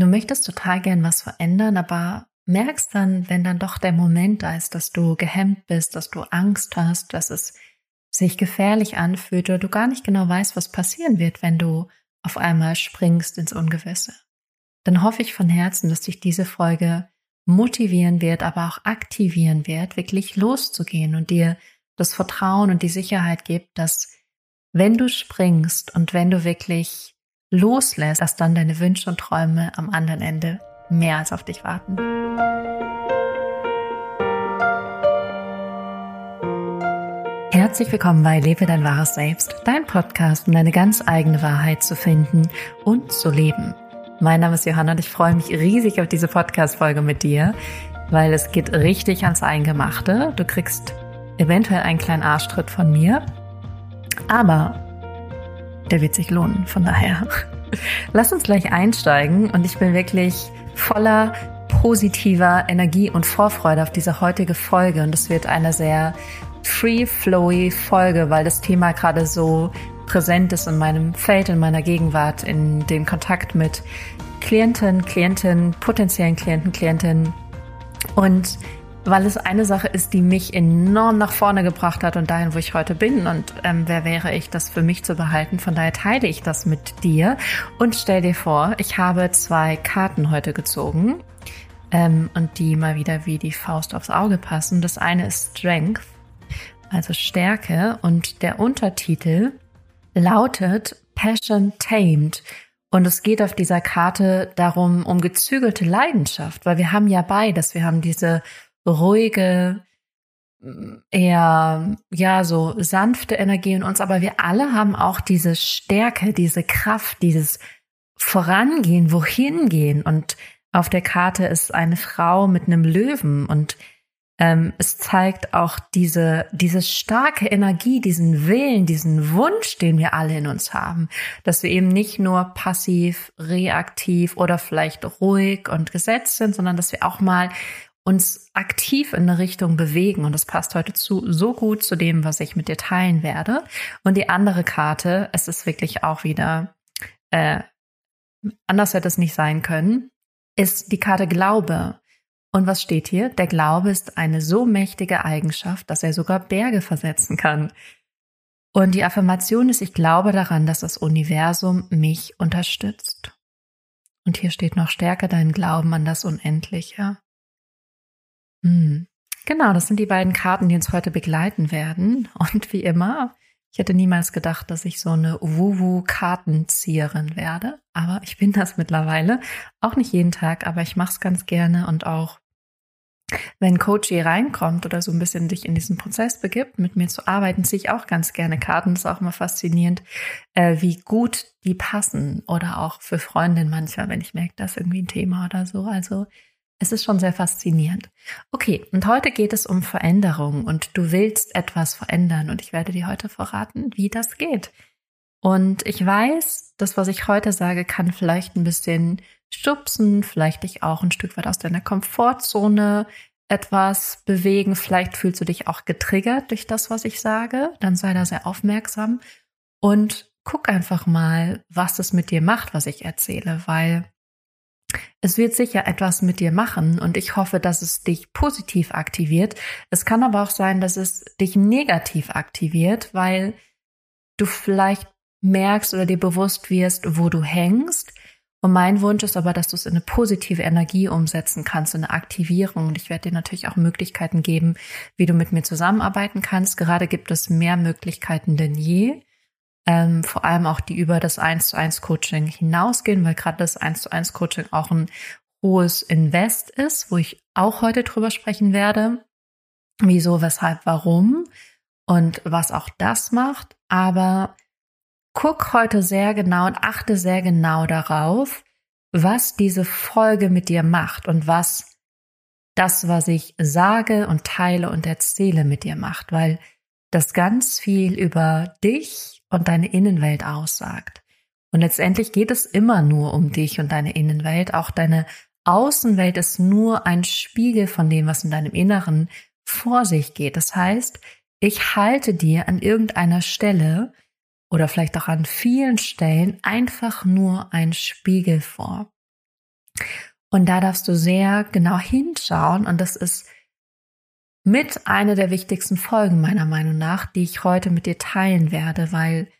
du möchtest total gern was verändern, aber merkst dann, wenn dann doch der Moment da ist, dass du gehemmt bist, dass du Angst hast, dass es sich gefährlich anfühlt oder du gar nicht genau weißt, was passieren wird, wenn du auf einmal springst ins Ungewisse. Dann hoffe ich von Herzen, dass dich diese Folge motivieren wird, aber auch aktivieren wird, wirklich loszugehen und dir das Vertrauen und die Sicherheit gibt, dass wenn du springst und wenn du wirklich loslässt, dass dann deine Wünsche und Träume am anderen Ende mehr als auf dich warten. Herzlich willkommen bei Lebe dein wahres Selbst, dein Podcast, um deine ganz eigene Wahrheit zu finden und zu leben. Mein Name ist Johanna und ich freue mich riesig auf diese Podcast-Folge mit dir, weil es geht richtig ans Eingemachte. Du kriegst eventuell einen kleinen Arschtritt von mir, aber der wird sich lohnen. Von daher, lass uns gleich einsteigen und ich bin wirklich voller positiver Energie und Vorfreude auf diese heutige Folge und es wird eine sehr free-flowy Folge, weil das Thema gerade so präsent ist in meinem Feld, in meiner Gegenwart, in dem Kontakt mit Klienten, Klienten, potenziellen Klienten, Klientinnen und weil es eine Sache ist, die mich enorm nach vorne gebracht hat und dahin, wo ich heute bin. Und ähm, wer wäre ich, das für mich zu behalten? Von daher teile ich das mit dir und stell dir vor, ich habe zwei Karten heute gezogen ähm, und die mal wieder wie die Faust aufs Auge passen. Das eine ist Strength, also Stärke, und der Untertitel lautet Passion Tamed. Und es geht auf dieser Karte darum, um gezügelte Leidenschaft, weil wir haben ja beides. Wir haben diese ruhige, eher, ja, so sanfte Energie in uns, aber wir alle haben auch diese Stärke, diese Kraft, dieses Vorangehen, wohin gehen. Und auf der Karte ist eine Frau mit einem Löwen. Und ähm, es zeigt auch diese, diese starke Energie, diesen Willen, diesen Wunsch, den wir alle in uns haben, dass wir eben nicht nur passiv, reaktiv oder vielleicht ruhig und gesetzt sind, sondern dass wir auch mal uns aktiv in eine Richtung bewegen. Und das passt heute zu, so gut zu dem, was ich mit dir teilen werde. Und die andere Karte, es ist wirklich auch wieder, äh, anders hätte es nicht sein können, ist die Karte Glaube. Und was steht hier? Der Glaube ist eine so mächtige Eigenschaft, dass er sogar Berge versetzen kann. Und die Affirmation ist, ich glaube daran, dass das Universum mich unterstützt. Und hier steht noch, stärke deinen Glauben an das Unendliche. Hm. Genau, das sind die beiden Karten, die uns heute begleiten werden. Und wie immer, ich hätte niemals gedacht, dass ich so eine Wuwu-Kartenzieherin werde. Aber ich bin das mittlerweile. Auch nicht jeden Tag, aber ich mache es ganz gerne und auch wenn Coach hier reinkommt oder so ein bisschen dich in diesen Prozess begibt, mit mir zu arbeiten, ziehe ich auch ganz gerne Karten. Das ist auch immer faszinierend, äh, wie gut die passen. Oder auch für Freundinnen manchmal, wenn ich merke, das ist irgendwie ein Thema oder so. Also es ist schon sehr faszinierend. Okay, und heute geht es um Veränderung und du willst etwas verändern und ich werde dir heute verraten, wie das geht. Und ich weiß, das, was ich heute sage, kann vielleicht ein bisschen stupsen, vielleicht dich auch ein Stück weit aus deiner Komfortzone etwas bewegen. Vielleicht fühlst du dich auch getriggert durch das, was ich sage. Dann sei da sehr aufmerksam und guck einfach mal, was es mit dir macht, was ich erzähle, weil es wird sicher etwas mit dir machen und ich hoffe, dass es dich positiv aktiviert. Es kann aber auch sein, dass es dich negativ aktiviert, weil du vielleicht merkst oder dir bewusst wirst, wo du hängst. Und mein Wunsch ist aber, dass du es in eine positive Energie umsetzen kannst, in eine Aktivierung. Und ich werde dir natürlich auch Möglichkeiten geben, wie du mit mir zusammenarbeiten kannst. Gerade gibt es mehr Möglichkeiten denn je ähm, vor allem auch die über das 1 zu 1 Coaching hinausgehen, weil gerade das 1 zu 1 Coaching auch ein hohes Invest ist, wo ich auch heute drüber sprechen werde. Wieso, weshalb, warum und was auch das macht. Aber guck heute sehr genau und achte sehr genau darauf, was diese Folge mit dir macht und was das, was ich sage und teile und erzähle mit dir macht, weil das ganz viel über dich und deine Innenwelt aussagt. Und letztendlich geht es immer nur um dich und deine Innenwelt. Auch deine Außenwelt ist nur ein Spiegel von dem, was in deinem Inneren vor sich geht. Das heißt, ich halte dir an irgendeiner Stelle oder vielleicht auch an vielen Stellen einfach nur ein Spiegel vor. Und da darfst du sehr genau hinschauen. Und das ist mit einer der wichtigsten Folgen meiner Meinung nach, die ich heute mit dir teilen werde, weil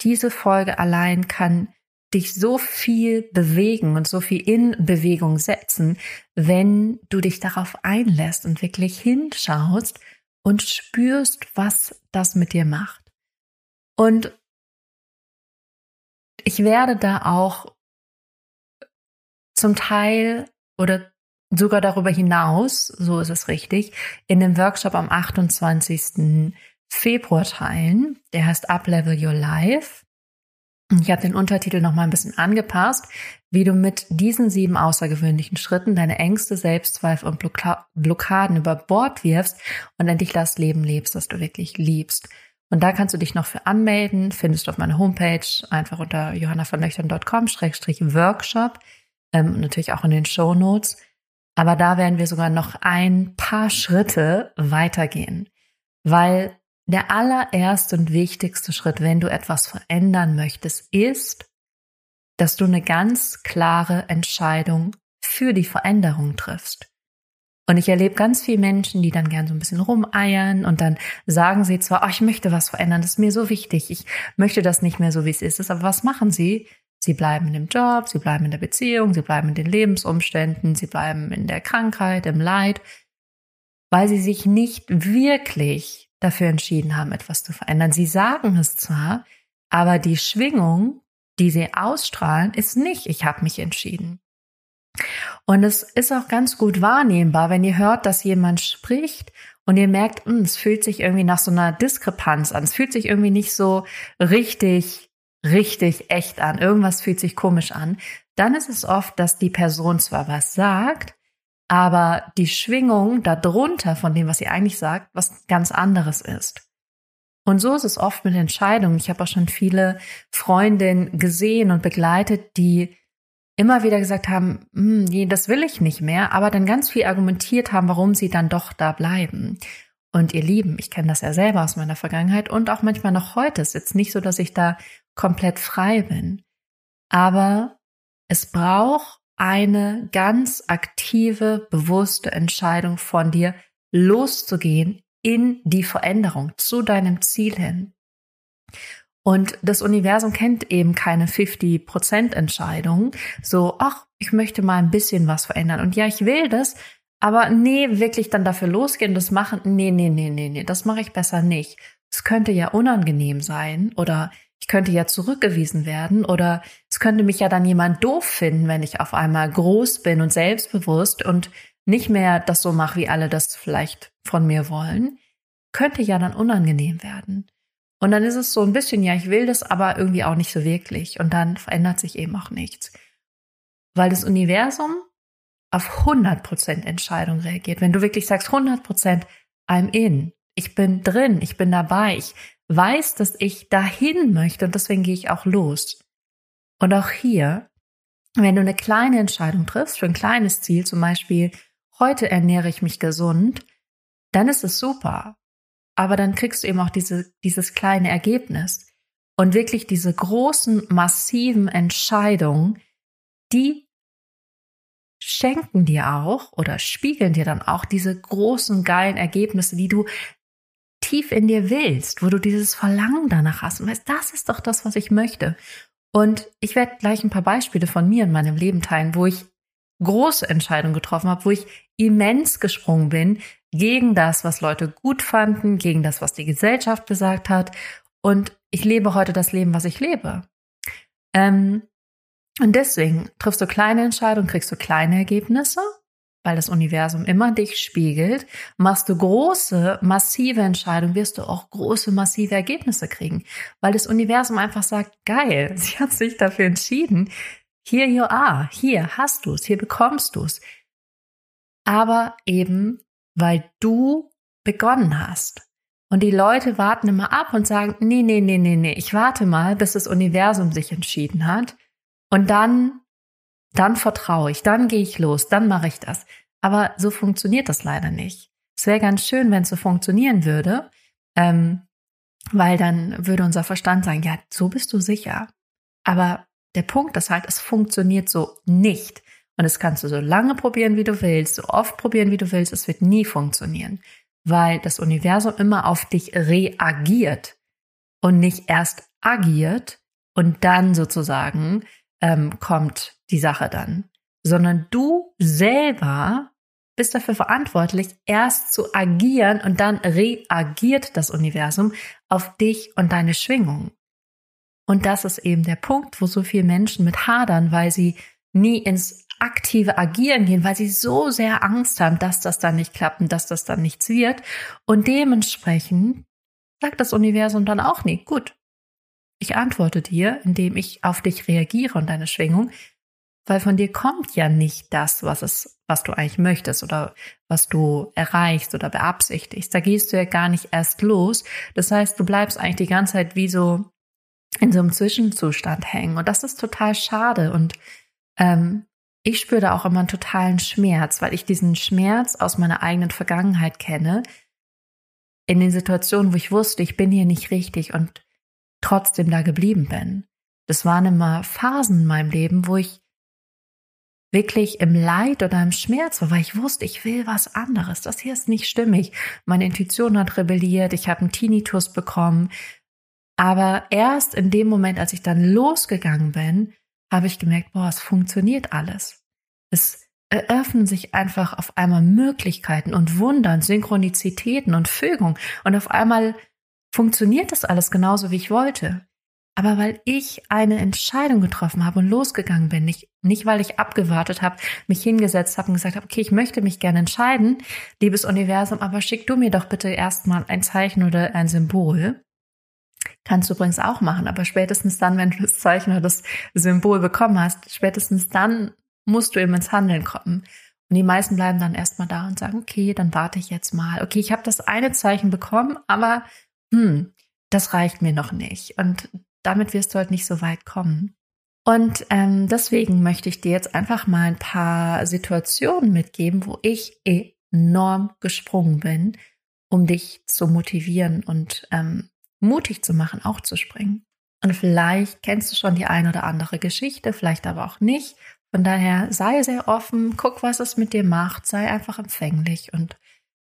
diese Folge allein kann dich so viel bewegen und so viel in Bewegung setzen, wenn du dich darauf einlässt und wirklich hinschaust und spürst, was das mit dir macht. Und ich werde da auch zum Teil oder sogar darüber hinaus, so ist es richtig, in dem Workshop am 28. Februar teilen. Der heißt Uplevel Your Life. Ich habe den Untertitel noch mal ein bisschen angepasst, wie du mit diesen sieben außergewöhnlichen Schritten deine Ängste, Selbstzweifel und Blockaden über Bord wirfst und endlich das Leben lebst, das du wirklich liebst. Und da kannst du dich noch für anmelden, findest du auf meiner Homepage einfach unter johannavernöchtern.com-workshop ähm, und natürlich auch in den Show Notes. Aber da werden wir sogar noch ein paar Schritte weitergehen, weil der allererste und wichtigste Schritt, wenn du etwas verändern möchtest, ist, dass du eine ganz klare Entscheidung für die Veränderung triffst. Und ich erlebe ganz viele Menschen, die dann gern so ein bisschen rumeiern und dann sagen sie zwar, oh, ich möchte was verändern, das ist mir so wichtig, ich möchte das nicht mehr so, wie es ist, aber was machen sie? Sie bleiben dem Job, sie bleiben in der Beziehung, sie bleiben in den Lebensumständen, sie bleiben in der Krankheit, im Leid, weil sie sich nicht wirklich dafür entschieden haben, etwas zu verändern. Sie sagen es zwar, aber die Schwingung, die sie ausstrahlen, ist nicht, ich habe mich entschieden. Und es ist auch ganz gut wahrnehmbar, wenn ihr hört, dass jemand spricht und ihr merkt, hm, es fühlt sich irgendwie nach so einer Diskrepanz an. Es fühlt sich irgendwie nicht so richtig, richtig echt an. Irgendwas fühlt sich komisch an. Dann ist es oft, dass die Person zwar was sagt, aber die Schwingung darunter von dem, was sie eigentlich sagt, was ganz anderes ist. Und so ist es oft mit Entscheidungen. Ich habe auch schon viele Freundinnen gesehen und begleitet, die immer wieder gesagt haben, hm, nee, das will ich nicht mehr, aber dann ganz viel argumentiert haben, warum sie dann doch da bleiben. Und ihr Lieben, ich kenne das ja selber aus meiner Vergangenheit und auch manchmal noch heute. Es ist jetzt nicht so, dass ich da komplett frei bin. Aber es braucht eine ganz aktive, bewusste Entscheidung von dir, loszugehen in die Veränderung zu deinem Ziel hin. Und das Universum kennt eben keine 50% Entscheidung. So, ach, ich möchte mal ein bisschen was verändern. Und ja, ich will das, aber nee, wirklich dann dafür losgehen, das machen, nee, nee, nee, nee, nee, das mache ich besser nicht. Es könnte ja unangenehm sein oder ich könnte ja zurückgewiesen werden oder es könnte mich ja dann jemand doof finden, wenn ich auf einmal groß bin und selbstbewusst und nicht mehr das so mache, wie alle das vielleicht von mir wollen. Könnte ja dann unangenehm werden. Und dann ist es so ein bisschen, ja, ich will das, aber irgendwie auch nicht so wirklich. Und dann verändert sich eben auch nichts. Weil das Universum auf 100% Entscheidung reagiert. Wenn du wirklich sagst, 100% I'm in, ich bin drin, ich bin dabei, ich weiß, dass ich dahin möchte und deswegen gehe ich auch los. Und auch hier, wenn du eine kleine Entscheidung triffst für ein kleines Ziel, zum Beispiel, heute ernähre ich mich gesund, dann ist es super aber dann kriegst du eben auch diese, dieses kleine Ergebnis. Und wirklich diese großen, massiven Entscheidungen, die schenken dir auch oder spiegeln dir dann auch diese großen, geilen Ergebnisse, die du tief in dir willst, wo du dieses Verlangen danach hast und weißt, das ist doch das, was ich möchte. Und ich werde gleich ein paar Beispiele von mir in meinem Leben teilen, wo ich große Entscheidungen getroffen habe, wo ich immens gesprungen bin, gegen das, was Leute gut fanden, gegen das, was die Gesellschaft gesagt hat. Und ich lebe heute das Leben, was ich lebe. Ähm, und deswegen triffst du kleine Entscheidungen, kriegst du kleine Ergebnisse, weil das Universum immer dich spiegelt. Machst du große, massive Entscheidungen, wirst du auch große, massive Ergebnisse kriegen, weil das Universum einfach sagt, geil, sie hat sich dafür entschieden. Here you are, hier hast du es, hier bekommst du es. Aber eben weil du begonnen hast. Und die Leute warten immer ab und sagen, nee, nee, nee, nee, nee, ich warte mal, bis das Universum sich entschieden hat. Und dann, dann vertraue ich, dann gehe ich los, dann mache ich das. Aber so funktioniert das leider nicht. Es wäre ganz schön, wenn es so funktionieren würde, ähm, weil dann würde unser Verstand sagen, ja, so bist du sicher. Aber der Punkt ist halt, es funktioniert so nicht. Und das kannst du so lange probieren, wie du willst, so oft probieren, wie du willst. Es wird nie funktionieren, weil das Universum immer auf dich reagiert und nicht erst agiert und dann sozusagen ähm, kommt die Sache dann, sondern du selber bist dafür verantwortlich, erst zu agieren und dann reagiert das Universum auf dich und deine Schwingung. Und das ist eben der Punkt, wo so viele Menschen mit hadern, weil sie nie ins aktive Agieren gehen, weil sie so sehr Angst haben, dass das dann nicht klappt und dass das dann nichts wird. Und dementsprechend sagt das Universum dann auch nie, gut, ich antworte dir, indem ich auf dich reagiere und deine Schwingung, weil von dir kommt ja nicht das, was es, was du eigentlich möchtest oder was du erreichst oder beabsichtigst. Da gehst du ja gar nicht erst los. Das heißt, du bleibst eigentlich die ganze Zeit wie so in so einem Zwischenzustand hängen. Und das ist total schade. Und ähm, ich spüre da auch immer einen totalen Schmerz, weil ich diesen Schmerz aus meiner eigenen Vergangenheit kenne. In den Situationen, wo ich wusste, ich bin hier nicht richtig und trotzdem da geblieben bin. Das waren immer Phasen in meinem Leben, wo ich wirklich im Leid oder im Schmerz war, weil ich wusste, ich will was anderes. Das hier ist nicht stimmig. Meine Intuition hat rebelliert, ich habe einen Tinnitus bekommen. Aber erst in dem Moment, als ich dann losgegangen bin, habe ich gemerkt, boah, es funktioniert alles. Es eröffnen sich einfach auf einmal Möglichkeiten und Wundern, Synchronizitäten und Fügung. Und auf einmal funktioniert das alles genauso, wie ich wollte. Aber weil ich eine Entscheidung getroffen habe und losgegangen bin, nicht, nicht weil ich abgewartet habe, mich hingesetzt habe und gesagt habe, okay, ich möchte mich gerne entscheiden, liebes Universum, aber schick du mir doch bitte erstmal ein Zeichen oder ein Symbol. Kannst du übrigens auch machen, aber spätestens dann, wenn du das Zeichen oder das Symbol bekommen hast, spätestens dann musst du eben ins Handeln kommen. Und die meisten bleiben dann erstmal da und sagen, okay, dann warte ich jetzt mal. Okay, ich habe das eine Zeichen bekommen, aber hm, das reicht mir noch nicht. Und damit wirst du halt nicht so weit kommen. Und ähm, deswegen möchte ich dir jetzt einfach mal ein paar Situationen mitgeben, wo ich enorm gesprungen bin, um dich zu motivieren und ähm, mutig zu machen, auch zu springen. Und vielleicht kennst du schon die ein oder andere Geschichte, vielleicht aber auch nicht. Von daher sei sehr offen, guck, was es mit dir macht, sei einfach empfänglich und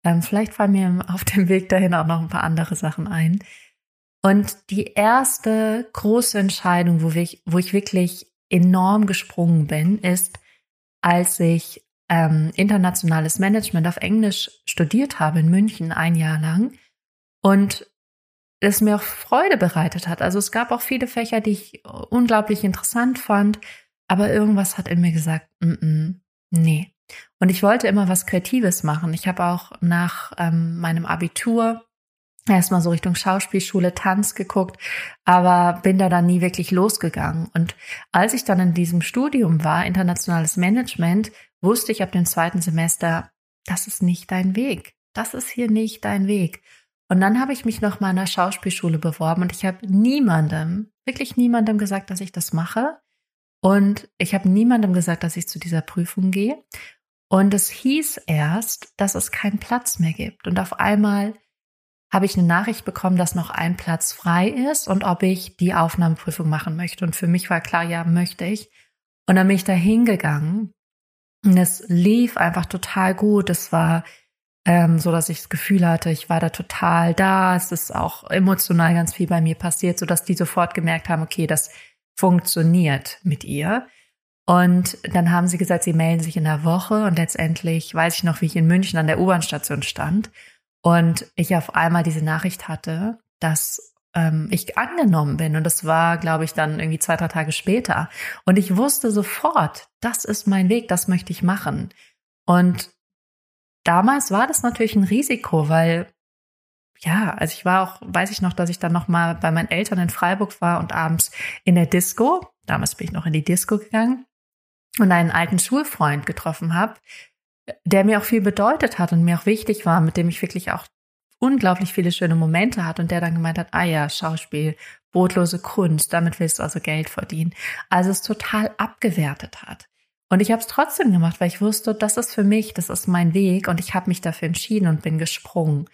ähm, vielleicht fallen mir auf dem Weg dahin auch noch ein paar andere Sachen ein. Und die erste große Entscheidung, wo ich, wo ich wirklich enorm gesprungen bin, ist, als ich ähm, internationales Management auf Englisch studiert habe in München ein Jahr lang und es mir auch Freude bereitet hat. Also es gab auch viele Fächer, die ich unglaublich interessant fand, aber irgendwas hat in mir gesagt, mm -mm, nee. Und ich wollte immer was Kreatives machen. Ich habe auch nach ähm, meinem Abitur erstmal so Richtung Schauspielschule, Tanz geguckt, aber bin da dann nie wirklich losgegangen. Und als ich dann in diesem Studium war, internationales Management, wusste ich ab dem zweiten Semester, das ist nicht dein Weg. Das ist hier nicht dein Weg. Und dann habe ich mich noch mal an der Schauspielschule beworben und ich habe niemandem, wirklich niemandem gesagt, dass ich das mache. Und ich habe niemandem gesagt, dass ich zu dieser Prüfung gehe. Und es hieß erst, dass es keinen Platz mehr gibt. Und auf einmal habe ich eine Nachricht bekommen, dass noch ein Platz frei ist und ob ich die Aufnahmeprüfung machen möchte. Und für mich war klar, ja, möchte ich. Und dann bin ich da hingegangen. Und es lief einfach total gut. Es war ähm, so, dass ich das Gefühl hatte, ich war da total da. Es ist auch emotional ganz viel bei mir passiert, so dass die sofort gemerkt haben, okay, das funktioniert mit ihr. Und dann haben sie gesagt, sie melden sich in der Woche und letztendlich weiß ich noch, wie ich in München an der U-Bahn-Station stand und ich auf einmal diese Nachricht hatte, dass ähm, ich angenommen bin. Und das war, glaube ich, dann irgendwie zwei, drei Tage später. Und ich wusste sofort, das ist mein Weg, das möchte ich machen. Und damals war das natürlich ein Risiko, weil ja, also ich war auch, weiß ich noch, dass ich dann noch mal bei meinen Eltern in Freiburg war und abends in der Disco. Damals bin ich noch in die Disco gegangen und einen alten Schulfreund getroffen habe, der mir auch viel bedeutet hat und mir auch wichtig war, mit dem ich wirklich auch unglaublich viele schöne Momente hatte und der dann gemeint hat, ah ja, Schauspiel, brotlose Kunst, damit willst du also Geld verdienen. Also es total abgewertet hat. Und ich habe es trotzdem gemacht, weil ich wusste, das ist für mich, das ist mein Weg und ich habe mich dafür entschieden und bin gesprungen.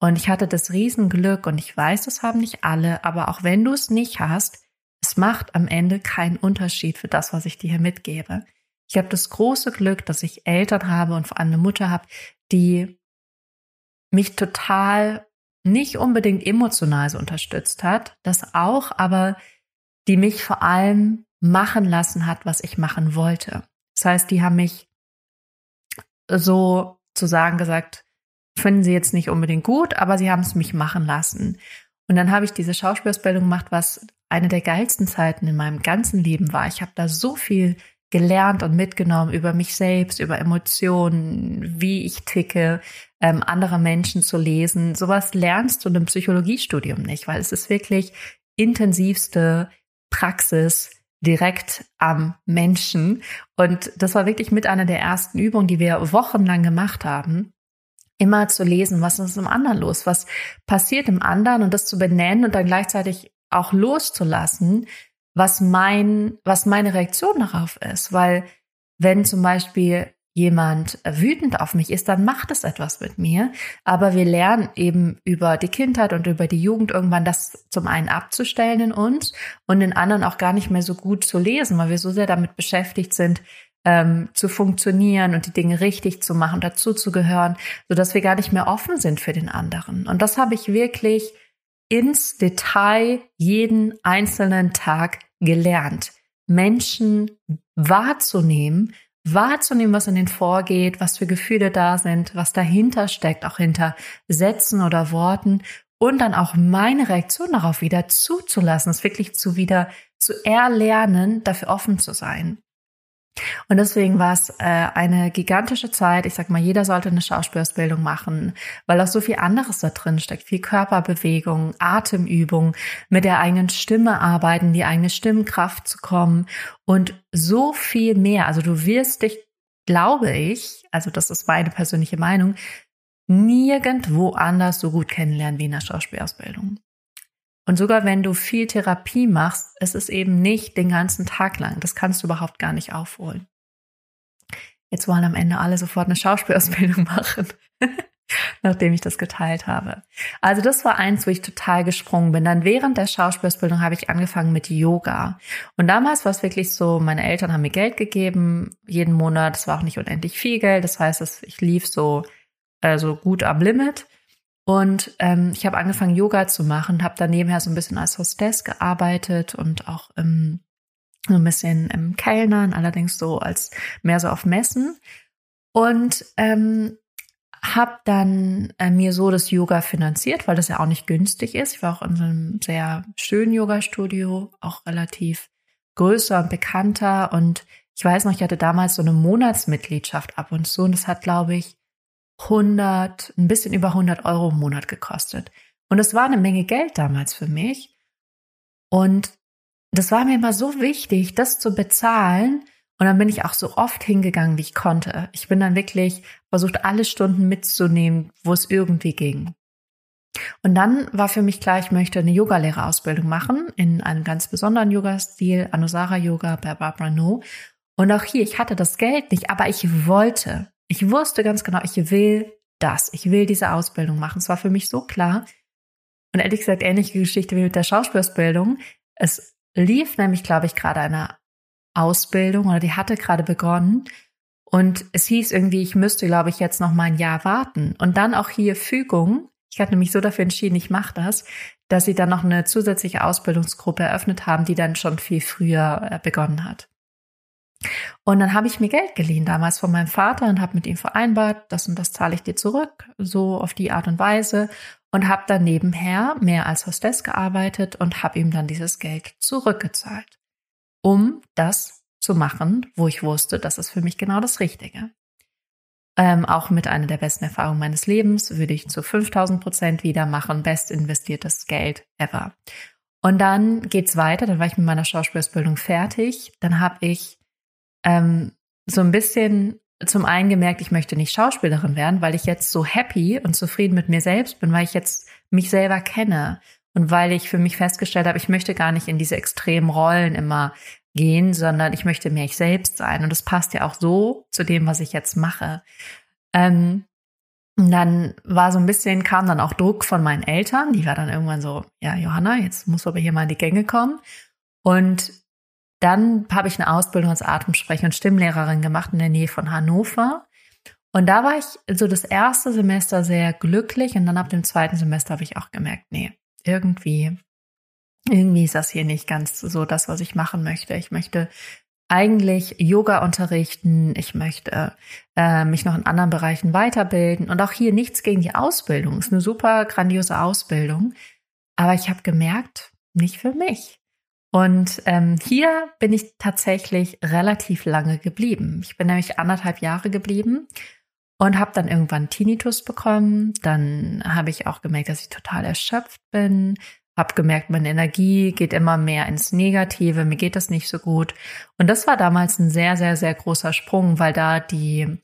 Und ich hatte das Riesenglück und ich weiß, das haben nicht alle, aber auch wenn du es nicht hast, es macht am Ende keinen Unterschied für das, was ich dir hier mitgebe. Ich habe das große Glück, dass ich Eltern habe und vor allem eine Mutter habe, die mich total nicht unbedingt emotional so unterstützt hat, das auch, aber die mich vor allem machen lassen hat, was ich machen wollte. Das heißt, die haben mich so zu sagen gesagt, finden sie jetzt nicht unbedingt gut, aber sie haben es mich machen lassen. Und dann habe ich diese Schauspielausbildung gemacht, was eine der geilsten Zeiten in meinem ganzen Leben war. Ich habe da so viel gelernt und mitgenommen über mich selbst, über Emotionen, wie ich ticke, ähm, andere Menschen zu lesen. Sowas lernst du in einem Psychologiestudium nicht, weil es ist wirklich intensivste Praxis direkt am Menschen. Und das war wirklich mit einer der ersten Übungen, die wir wochenlang gemacht haben. Immer zu lesen, was ist im anderen los, was passiert im anderen und das zu benennen und dann gleichzeitig auch loszulassen, was mein, was meine Reaktion darauf ist. Weil wenn zum Beispiel jemand wütend auf mich ist, dann macht es etwas mit mir. Aber wir lernen eben über die Kindheit und über die Jugend irgendwann das zum einen abzustellen in uns und den anderen auch gar nicht mehr so gut zu lesen, weil wir so sehr damit beschäftigt sind, ähm, zu funktionieren und die Dinge richtig zu machen, dazu zu gehören, so dass wir gar nicht mehr offen sind für den anderen. Und das habe ich wirklich ins Detail jeden einzelnen Tag gelernt. Menschen wahrzunehmen wahrzunehmen, was in den vorgeht, was für Gefühle da sind, was dahinter steckt, auch hinter Sätzen oder Worten und dann auch meine Reaktion darauf wieder zuzulassen, es wirklich zu wieder zu erlernen, dafür offen zu sein. Und deswegen war es äh, eine gigantische Zeit. Ich sag mal, jeder sollte eine Schauspielausbildung machen, weil auch so viel anderes da drin steckt. Viel Körperbewegung, Atemübung, mit der eigenen Stimme arbeiten, die eigene Stimmkraft zu kommen und so viel mehr. Also du wirst dich, glaube ich, also das ist meine persönliche Meinung, nirgendwo anders so gut kennenlernen wie in der Schauspielausbildung. Und sogar wenn du viel Therapie machst, es ist eben nicht den ganzen Tag lang. Das kannst du überhaupt gar nicht aufholen. Jetzt wollen am Ende alle sofort eine Schauspielausbildung machen, nachdem ich das geteilt habe. Also das war eins, wo ich total gesprungen bin. Dann während der Schauspielausbildung habe ich angefangen mit Yoga. Und damals war es wirklich so, meine Eltern haben mir Geld gegeben, jeden Monat. Es war auch nicht unendlich viel Geld. Das heißt, ich lief so, also gut am Limit. Und ähm, ich habe angefangen, Yoga zu machen, habe dann nebenher so ein bisschen als Hostess gearbeitet und auch im, so ein bisschen im Kellnern, allerdings so als mehr so auf Messen. Und ähm, habe dann äh, mir so das Yoga finanziert, weil das ja auch nicht günstig ist. Ich war auch in so einem sehr schönen Yoga-Studio, auch relativ größer und bekannter. Und ich weiß noch, ich hatte damals so eine Monatsmitgliedschaft ab und zu. Und das hat, glaube ich, 100, ein bisschen über 100 Euro im Monat gekostet. Und es war eine Menge Geld damals für mich. Und das war mir immer so wichtig, das zu bezahlen. Und dann bin ich auch so oft hingegangen, wie ich konnte. Ich bin dann wirklich versucht, alle Stunden mitzunehmen, wo es irgendwie ging. Und dann war für mich klar, ich möchte eine Yogalehrerausbildung machen in einem ganz besonderen Yoga-Stil, Anusara Yoga bei Barbara No. Und auch hier, ich hatte das Geld nicht, aber ich wollte. Ich wusste ganz genau, ich will das. Ich will diese Ausbildung machen. Es war für mich so klar. Und ehrlich gesagt, ähnliche Geschichte wie mit der Schauspielausbildung. Es lief nämlich, glaube ich, gerade eine Ausbildung oder die hatte gerade begonnen. Und es hieß irgendwie, ich müsste, glaube ich, jetzt noch mal ein Jahr warten. Und dann auch hier Fügung. Ich hatte mich so dafür entschieden, ich mache das, dass sie dann noch eine zusätzliche Ausbildungsgruppe eröffnet haben, die dann schon viel früher äh, begonnen hat. Und dann habe ich mir Geld geliehen damals von meinem Vater und habe mit ihm vereinbart, das und das zahle ich dir zurück, so auf die Art und Weise und habe dann nebenher mehr als Hostess gearbeitet und habe ihm dann dieses Geld zurückgezahlt, um das zu machen, wo ich wusste, das ist für mich genau das Richtige. Ähm, auch mit einer der besten Erfahrungen meines Lebens würde ich zu 5000 Prozent wieder machen, best investiertes Geld ever. Und dann geht's weiter, dann war ich mit meiner Schauspielausbildung fertig, dann habe ich ähm, so ein bisschen zum einen gemerkt, ich möchte nicht Schauspielerin werden, weil ich jetzt so happy und zufrieden mit mir selbst bin, weil ich jetzt mich selber kenne und weil ich für mich festgestellt habe, ich möchte gar nicht in diese extremen Rollen immer gehen, sondern ich möchte mehr ich selbst sein. Und das passt ja auch so zu dem, was ich jetzt mache. Ähm, und dann war so ein bisschen, kam dann auch Druck von meinen Eltern. Die war dann irgendwann so, ja, Johanna, jetzt musst du aber hier mal in die Gänge kommen. Und dann habe ich eine Ausbildung als Atemsprecher und Stimmlehrerin gemacht in der Nähe von Hannover. Und da war ich so das erste Semester sehr glücklich und dann ab dem zweiten Semester habe ich auch gemerkt, nee, irgendwie, irgendwie ist das hier nicht ganz so das, was ich machen möchte. Ich möchte eigentlich Yoga unterrichten, ich möchte äh, mich noch in anderen Bereichen weiterbilden und auch hier nichts gegen die Ausbildung. Ist eine super grandiose Ausbildung, aber ich habe gemerkt, nicht für mich. Und ähm, hier bin ich tatsächlich relativ lange geblieben. Ich bin nämlich anderthalb Jahre geblieben und habe dann irgendwann Tinnitus bekommen. Dann habe ich auch gemerkt, dass ich total erschöpft bin. Habe gemerkt, meine Energie geht immer mehr ins Negative. Mir geht das nicht so gut. Und das war damals ein sehr, sehr, sehr großer Sprung, weil da die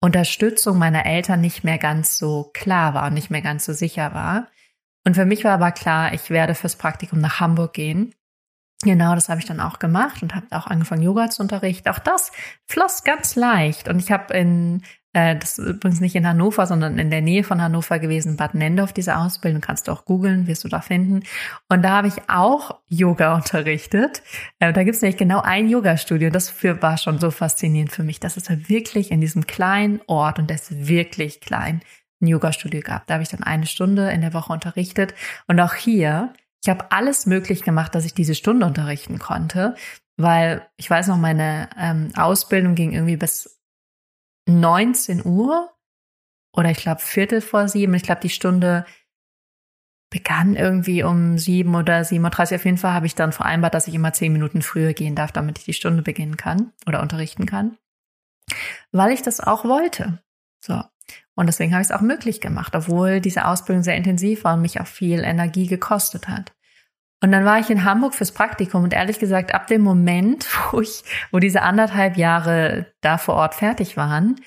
Unterstützung meiner Eltern nicht mehr ganz so klar war und nicht mehr ganz so sicher war. Und für mich war aber klar, ich werde fürs Praktikum nach Hamburg gehen. Genau, das habe ich dann auch gemacht und habe auch angefangen, Yoga zu unterrichten. Auch das floss ganz leicht. Und ich habe in äh, das ist übrigens nicht in Hannover, sondern in der Nähe von Hannover gewesen, Bad Nendorf, diese Ausbildung. Kannst du auch googeln, wirst du da finden. Und da habe ich auch Yoga unterrichtet. Äh, da gibt es nämlich genau ein Yoga-Studio. Das für, war schon so faszinierend für mich, dass es wirklich in diesem kleinen Ort, und das ist wirklich klein, ein Yoga-Studio gab. Da habe ich dann eine Stunde in der Woche unterrichtet. Und auch hier, ich habe alles möglich gemacht, dass ich diese Stunde unterrichten konnte, weil ich weiß noch, meine ähm, Ausbildung ging irgendwie bis 19 Uhr oder ich glaube Viertel vor sieben. Ich glaube, die Stunde begann irgendwie um sieben oder 7.30 Uhr. Auf jeden Fall habe ich dann vereinbart, dass ich immer zehn Minuten früher gehen darf, damit ich die Stunde beginnen kann oder unterrichten kann. Weil ich das auch wollte. So. Und deswegen habe ich es auch möglich gemacht, obwohl diese Ausbildung sehr intensiv war und mich auch viel Energie gekostet hat. Und dann war ich in Hamburg fürs Praktikum und ehrlich gesagt, ab dem Moment, wo ich, wo diese anderthalb Jahre da vor Ort fertig waren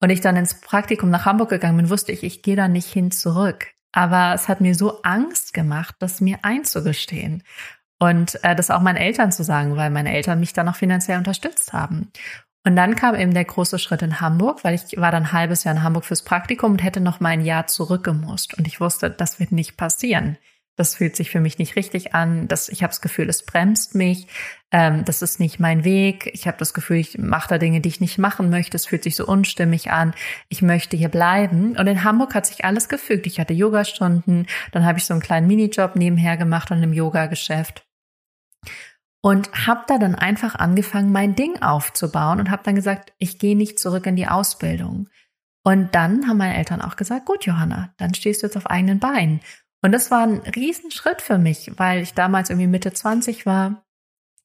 und ich dann ins Praktikum nach Hamburg gegangen bin, wusste ich, ich gehe da nicht hin zurück. Aber es hat mir so Angst gemacht, das mir einzugestehen und äh, das auch meinen Eltern zu sagen, weil meine Eltern mich dann noch finanziell unterstützt haben. Und dann kam eben der große Schritt in Hamburg, weil ich war dann ein halbes Jahr in Hamburg fürs Praktikum und hätte noch mal ein Jahr zurückgemusst. Und ich wusste, das wird nicht passieren. Das fühlt sich für mich nicht richtig an. Das, ich habe das Gefühl, es bremst mich. Ähm, das ist nicht mein Weg. Ich habe das Gefühl, ich mache da Dinge, die ich nicht machen möchte. Es fühlt sich so unstimmig an. Ich möchte hier bleiben. Und in Hamburg hat sich alles gefügt. Ich hatte Yogastunden, dann habe ich so einen kleinen Minijob nebenher gemacht und im Yoga-Geschäft. Und habe da dann einfach angefangen, mein Ding aufzubauen und habe dann gesagt, ich gehe nicht zurück in die Ausbildung. Und dann haben meine Eltern auch gesagt, gut, Johanna, dann stehst du jetzt auf eigenen Beinen. Und das war ein Riesenschritt für mich, weil ich damals irgendwie Mitte 20 war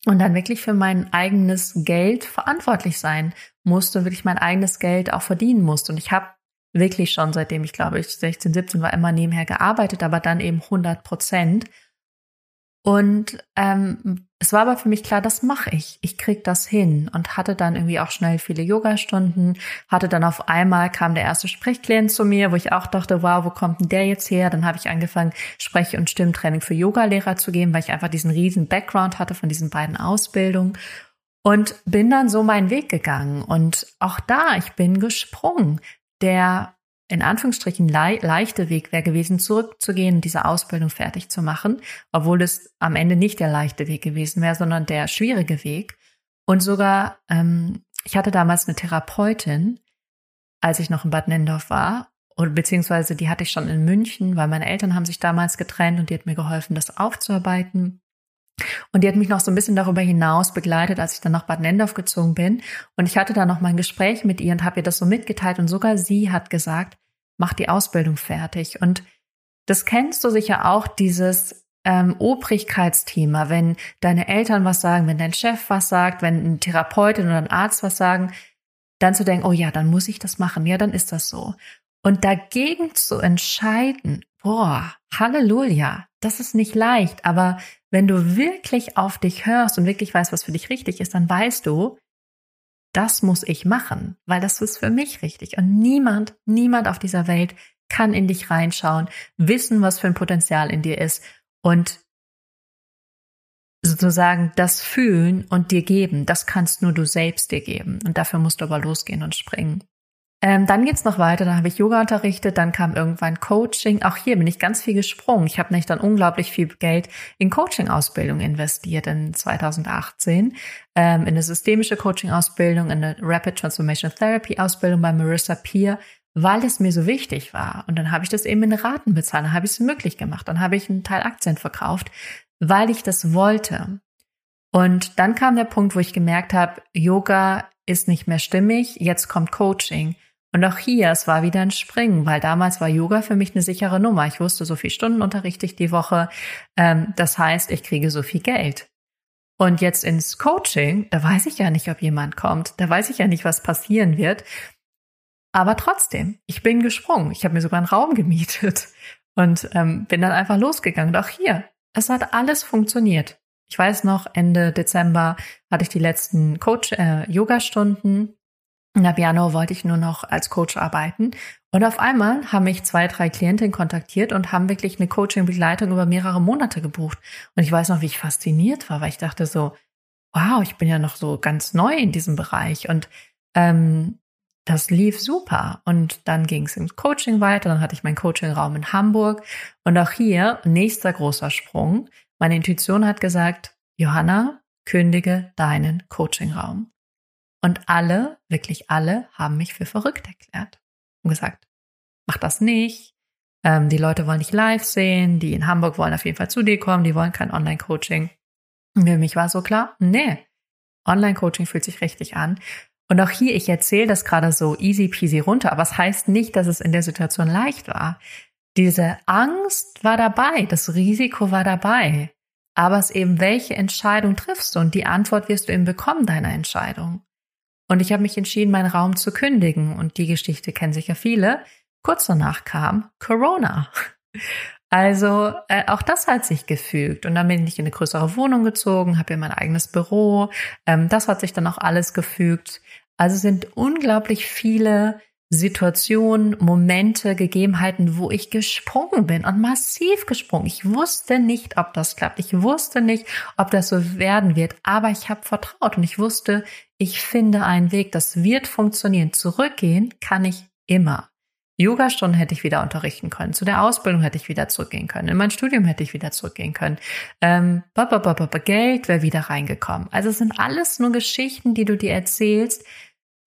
und dann wirklich für mein eigenes Geld verantwortlich sein musste und wirklich mein eigenes Geld auch verdienen musste. Und ich habe wirklich schon seitdem ich glaube ich 16, 17 war immer nebenher gearbeitet, aber dann eben 100 Prozent. Und ähm, es war aber für mich klar, das mache ich. Ich krieg das hin und hatte dann irgendwie auch schnell viele Yogastunden. Hatte dann auf einmal kam der erste Sprechklient zu mir, wo ich auch dachte, wow, wo kommt denn der jetzt her? Dann habe ich angefangen, Sprech- und Stimmtraining für Yogalehrer zu geben, weil ich einfach diesen riesen Background hatte von diesen beiden Ausbildungen und bin dann so meinen Weg gegangen. Und auch da, ich bin gesprungen. Der in Anführungsstrichen le leichte Weg wäre gewesen, zurückzugehen und diese Ausbildung fertig zu machen, obwohl es am Ende nicht der leichte Weg gewesen wäre, sondern der schwierige Weg. Und sogar, ähm, ich hatte damals eine Therapeutin, als ich noch in Bad Nendorf war, oder beziehungsweise die hatte ich schon in München, weil meine Eltern haben sich damals getrennt und die hat mir geholfen, das aufzuarbeiten. Und die hat mich noch so ein bisschen darüber hinaus begleitet, als ich dann nach Bad Nendorf gezogen bin. Und ich hatte da noch mal ein Gespräch mit ihr und habe ihr das so mitgeteilt. Und sogar sie hat gesagt, mach die Ausbildung fertig. Und das kennst du sicher auch, dieses ähm, Obrigkeitsthema, wenn deine Eltern was sagen, wenn dein Chef was sagt, wenn ein Therapeutin oder ein Arzt was sagen, dann zu denken, oh ja, dann muss ich das machen, ja, dann ist das so. Und dagegen zu entscheiden, boah, Halleluja, das ist nicht leicht, aber wenn du wirklich auf dich hörst und wirklich weißt, was für dich richtig ist, dann weißt du, das muss ich machen, weil das ist für mich richtig. Und niemand, niemand auf dieser Welt kann in dich reinschauen, wissen, was für ein Potenzial in dir ist und sozusagen das fühlen und dir geben. Das kannst nur du selbst dir geben. Und dafür musst du aber losgehen und springen. Ähm, dann geht's noch weiter, dann habe ich Yoga unterrichtet, dann kam irgendwann Coaching. Auch hier bin ich ganz viel gesprungen. Ich habe nämlich dann unglaublich viel Geld in Coaching-Ausbildung investiert in 2018, ähm, in eine systemische Coaching-Ausbildung, in eine Rapid Transformation Therapy-Ausbildung bei Marissa Peer, weil es mir so wichtig war. Und dann habe ich das eben in Raten bezahlt, dann habe ich es möglich gemacht, dann habe ich einen Teil Aktien verkauft, weil ich das wollte. Und dann kam der Punkt, wo ich gemerkt habe, Yoga ist nicht mehr stimmig, jetzt kommt Coaching. Und auch hier, es war wieder ein Springen, weil damals war Yoga für mich eine sichere Nummer. Ich wusste, so viel Stunden unterrichte ich die Woche. Ähm, das heißt, ich kriege so viel Geld. Und jetzt ins Coaching, da weiß ich ja nicht, ob jemand kommt. Da weiß ich ja nicht, was passieren wird. Aber trotzdem, ich bin gesprungen. Ich habe mir sogar einen Raum gemietet und ähm, bin dann einfach losgegangen. Und auch hier, es hat alles funktioniert. Ich weiß noch, Ende Dezember hatte ich die letzten Coach äh, Yoga-Stunden und ab Januar wollte ich nur noch als Coach arbeiten. Und auf einmal haben mich zwei, drei Klientinnen kontaktiert und haben wirklich eine Coaching-Begleitung über mehrere Monate gebucht. Und ich weiß noch, wie ich fasziniert war, weil ich dachte so, wow, ich bin ja noch so ganz neu in diesem Bereich. Und ähm, das lief super. Und dann ging es ins Coaching weiter. Dann hatte ich meinen Coaching-Raum in Hamburg. Und auch hier, nächster großer Sprung. Meine Intuition hat gesagt, Johanna, kündige deinen Coaching-Raum. Und alle, wirklich alle, haben mich für verrückt erklärt und gesagt, mach das nicht. Ähm, die Leute wollen dich live sehen, die in Hamburg wollen auf jeden Fall zu dir kommen, die wollen kein Online-Coaching. Für mich war so klar, nee, Online-Coaching fühlt sich richtig an. Und auch hier, ich erzähle das gerade so easy peasy runter, aber es das heißt nicht, dass es in der Situation leicht war. Diese Angst war dabei, das Risiko war dabei. Aber es eben, welche Entscheidung triffst du? Und die Antwort wirst du eben bekommen, deiner Entscheidung. Und ich habe mich entschieden, meinen Raum zu kündigen. Und die Geschichte kennen sicher viele. Kurz danach kam Corona. Also äh, auch das hat sich gefügt. Und dann bin ich in eine größere Wohnung gezogen, habe hier mein eigenes Büro. Ähm, das hat sich dann auch alles gefügt. Also sind unglaublich viele Situationen, Momente, Gegebenheiten, wo ich gesprungen bin und massiv gesprungen. Ich wusste nicht, ob das klappt. Ich wusste nicht, ob das so werden wird, aber ich habe vertraut und ich wusste, ich finde einen Weg, das wird funktionieren. Zurückgehen kann ich immer. Yoga-Stunden hätte ich wieder unterrichten können. Zu der Ausbildung hätte ich wieder zurückgehen können. In mein Studium hätte ich wieder zurückgehen können. Ähm, Geld wäre wieder reingekommen. Also es sind alles nur Geschichten, die du dir erzählst,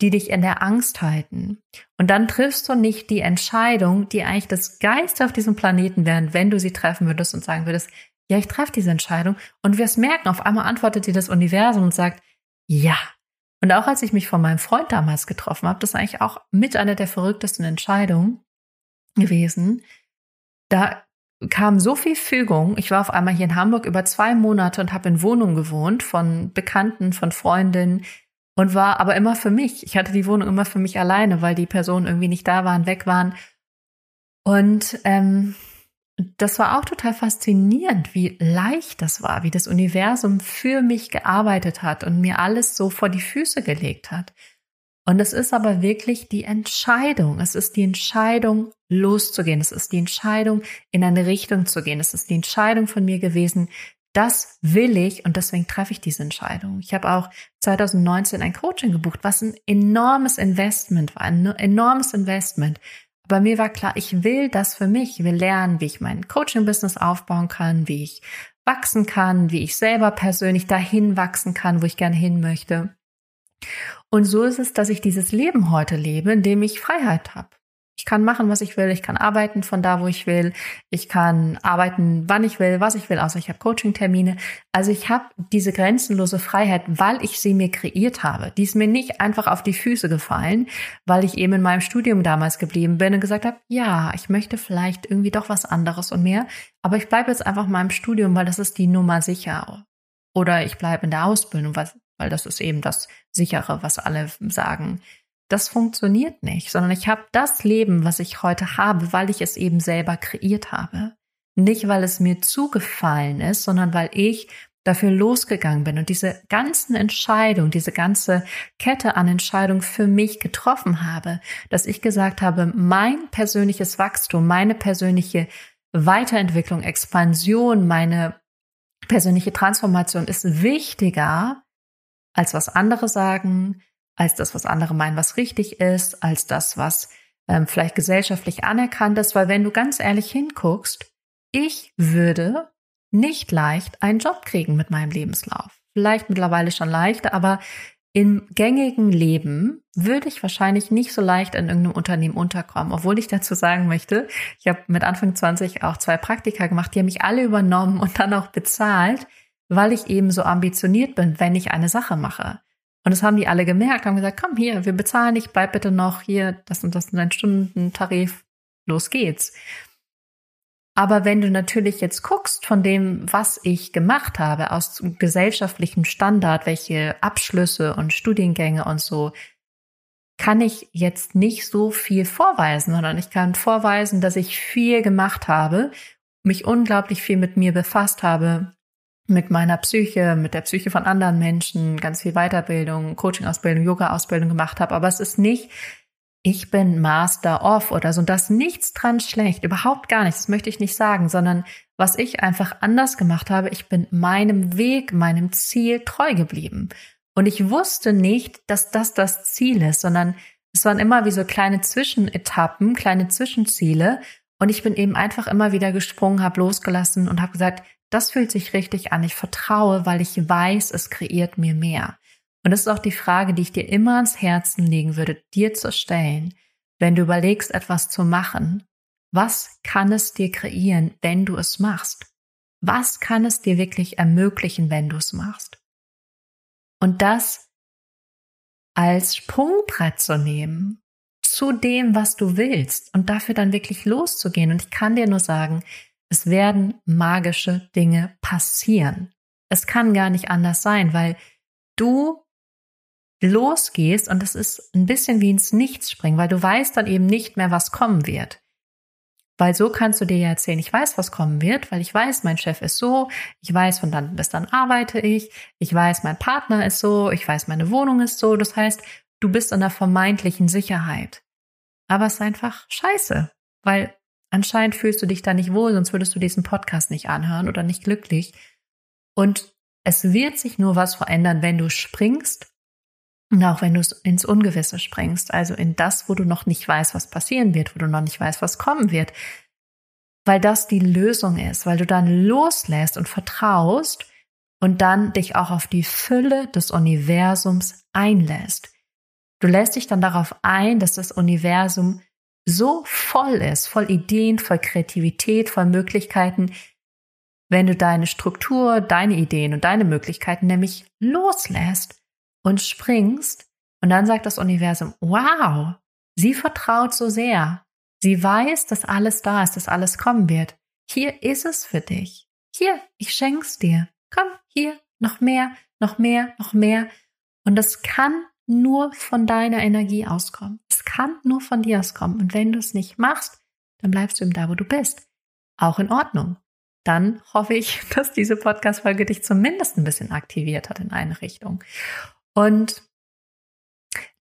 die dich in der Angst halten. Und dann triffst du nicht die Entscheidung, die eigentlich das Geist auf diesem Planeten wären, wenn du sie treffen würdest und sagen würdest, ja, ich treffe diese Entscheidung. Und wir es merken, auf einmal antwortet dir das Universum und sagt, ja. Und auch als ich mich von meinem Freund damals getroffen habe, das ist eigentlich auch mit einer der verrücktesten Entscheidungen gewesen. Da kam so viel Fügung. Ich war auf einmal hier in Hamburg über zwei Monate und habe in Wohnungen gewohnt von Bekannten, von Freundinnen, und war aber immer für mich. Ich hatte die Wohnung immer für mich alleine, weil die Personen irgendwie nicht da waren, weg waren. Und ähm, das war auch total faszinierend, wie leicht das war, wie das Universum für mich gearbeitet hat und mir alles so vor die Füße gelegt hat. Und es ist aber wirklich die Entscheidung. Es ist die Entscheidung, loszugehen. Es ist die Entscheidung, in eine Richtung zu gehen. Es ist die Entscheidung von mir gewesen, das will ich und deswegen treffe ich diese Entscheidung. Ich habe auch 2019 ein Coaching gebucht, was ein enormes Investment war, ein enormes Investment. Aber mir war klar, ich will das für mich. Ich will lernen, wie ich mein Coaching-Business aufbauen kann, wie ich wachsen kann, wie ich selber persönlich dahin wachsen kann, wo ich gerne hin möchte. Und so ist es, dass ich dieses Leben heute lebe, in dem ich Freiheit habe. Ich kann machen, was ich will. Ich kann arbeiten von da, wo ich will. Ich kann arbeiten, wann ich will, was ich will, außer ich habe Coaching-Termine. Also ich habe diese grenzenlose Freiheit, weil ich sie mir kreiert habe. Die ist mir nicht einfach auf die Füße gefallen, weil ich eben in meinem Studium damals geblieben bin und gesagt habe, ja, ich möchte vielleicht irgendwie doch was anderes und mehr. Aber ich bleibe jetzt einfach in meinem Studium, weil das ist die Nummer sicher. Oder ich bleibe in der Ausbildung, weil das ist eben das sichere, was alle sagen das funktioniert nicht, sondern ich habe das Leben, was ich heute habe, weil ich es eben selber kreiert habe. Nicht, weil es mir zugefallen ist, sondern weil ich dafür losgegangen bin und diese ganzen Entscheidungen, diese ganze Kette an Entscheidungen für mich getroffen habe, dass ich gesagt habe, mein persönliches Wachstum, meine persönliche Weiterentwicklung, Expansion, meine persönliche Transformation ist wichtiger als was andere sagen, als das, was andere meinen, was richtig ist, als das, was ähm, vielleicht gesellschaftlich anerkannt ist, weil wenn du ganz ehrlich hinguckst, ich würde nicht leicht einen Job kriegen mit meinem Lebenslauf. Vielleicht mittlerweile schon leichter, aber im gängigen Leben würde ich wahrscheinlich nicht so leicht in irgendeinem Unternehmen unterkommen, obwohl ich dazu sagen möchte, ich habe mit Anfang 20 auch zwei Praktika gemacht, die haben mich alle übernommen und dann auch bezahlt, weil ich eben so ambitioniert bin, wenn ich eine Sache mache. Und das haben die alle gemerkt, haben gesagt, komm hier, wir bezahlen dich, bleib bitte noch hier, das und das ist dein Stundentarif, los geht's. Aber wenn du natürlich jetzt guckst von dem, was ich gemacht habe, aus gesellschaftlichem Standard, welche Abschlüsse und Studiengänge und so, kann ich jetzt nicht so viel vorweisen, sondern ich kann vorweisen, dass ich viel gemacht habe, mich unglaublich viel mit mir befasst habe, mit meiner Psyche, mit der Psyche von anderen Menschen, ganz viel Weiterbildung, Coaching-Ausbildung, Yoga-Ausbildung gemacht habe. Aber es ist nicht ich bin Master of oder so. Und das nichts dran schlecht, überhaupt gar nicht. Das möchte ich nicht sagen, sondern was ich einfach anders gemacht habe, ich bin meinem Weg, meinem Ziel treu geblieben. Und ich wusste nicht, dass das das Ziel ist, sondern es waren immer wie so kleine Zwischenetappen, kleine Zwischenziele. Und ich bin eben einfach immer wieder gesprungen, habe losgelassen und habe gesagt, das fühlt sich richtig an. Ich vertraue, weil ich weiß, es kreiert mir mehr. Und das ist auch die Frage, die ich dir immer ans Herzen legen würde, dir zu stellen, wenn du überlegst, etwas zu machen. Was kann es dir kreieren, wenn du es machst? Was kann es dir wirklich ermöglichen, wenn du es machst? Und das als Sprungbrett zu nehmen zu dem, was du willst und dafür dann wirklich loszugehen. Und ich kann dir nur sagen, es werden magische Dinge passieren. Es kann gar nicht anders sein, weil du losgehst und es ist ein bisschen wie ins Nichts springen, weil du weißt dann eben nicht mehr, was kommen wird. Weil so kannst du dir ja erzählen, ich weiß, was kommen wird, weil ich weiß, mein Chef ist so, ich weiß, von dann bis dann arbeite ich, ich weiß, mein Partner ist so, ich weiß, meine Wohnung ist so. Das heißt, du bist in der vermeintlichen Sicherheit. Aber es ist einfach scheiße, weil anscheinend fühlst du dich da nicht wohl, sonst würdest du diesen Podcast nicht anhören oder nicht glücklich. Und es wird sich nur was verändern, wenn du springst und auch wenn du ins Ungewisse springst, also in das, wo du noch nicht weißt, was passieren wird, wo du noch nicht weißt, was kommen wird, weil das die Lösung ist, weil du dann loslässt und vertraust und dann dich auch auf die Fülle des Universums einlässt. Du lässt dich dann darauf ein, dass das Universum so voll ist, voll Ideen, voll Kreativität, voll Möglichkeiten, wenn du deine Struktur, deine Ideen und deine Möglichkeiten nämlich loslässt und springst und dann sagt das Universum, wow, sie vertraut so sehr. Sie weiß, dass alles da ist, dass alles kommen wird. Hier ist es für dich. Hier, ich schenk's dir. Komm, hier, noch mehr, noch mehr, noch mehr. Und das kann nur von deiner Energie auskommen. Es kann nur von dir auskommen. Und wenn du es nicht machst, dann bleibst du eben da, wo du bist. Auch in Ordnung. Dann hoffe ich, dass diese Podcast-Folge dich zumindest ein bisschen aktiviert hat in eine Richtung. Und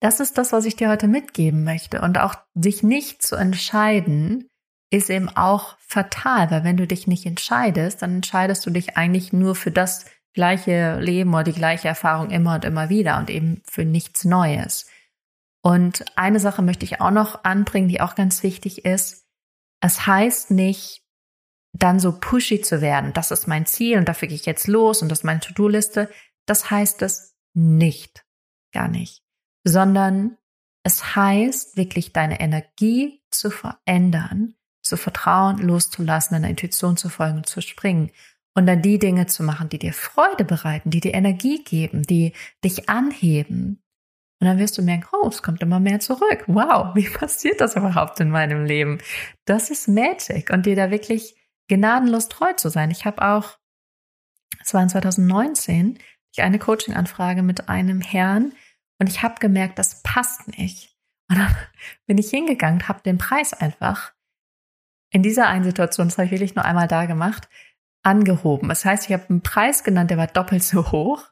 das ist das, was ich dir heute mitgeben möchte. Und auch sich nicht zu entscheiden, ist eben auch fatal, weil wenn du dich nicht entscheidest, dann entscheidest du dich eigentlich nur für das gleiche Leben oder die gleiche Erfahrung immer und immer wieder und eben für nichts Neues. Und eine Sache möchte ich auch noch anbringen, die auch ganz wichtig ist. Es heißt nicht, dann so pushy zu werden. Das ist mein Ziel und dafür gehe ich jetzt los und das ist meine To-Do-Liste. Das heißt es nicht, gar nicht, sondern es heißt wirklich deine Energie zu verändern, zu vertrauen, loszulassen, deiner Intuition zu folgen und zu springen und dann die Dinge zu machen, die dir Freude bereiten, die dir Energie geben, die dich anheben. Und dann wirst du merken, oh, es kommt immer mehr zurück. Wow, wie passiert das überhaupt in meinem Leben? Das ist Magic und dir da wirklich gnadenlos treu zu sein. Ich habe auch, es war in 2019, ich eine Coaching-Anfrage mit einem Herrn und ich habe gemerkt, das passt nicht. Und dann bin ich hingegangen, habe den Preis einfach in dieser einen Situation, das habe ich wirklich nur einmal da gemacht, angehoben. Das heißt, ich habe einen Preis genannt, der war doppelt so hoch.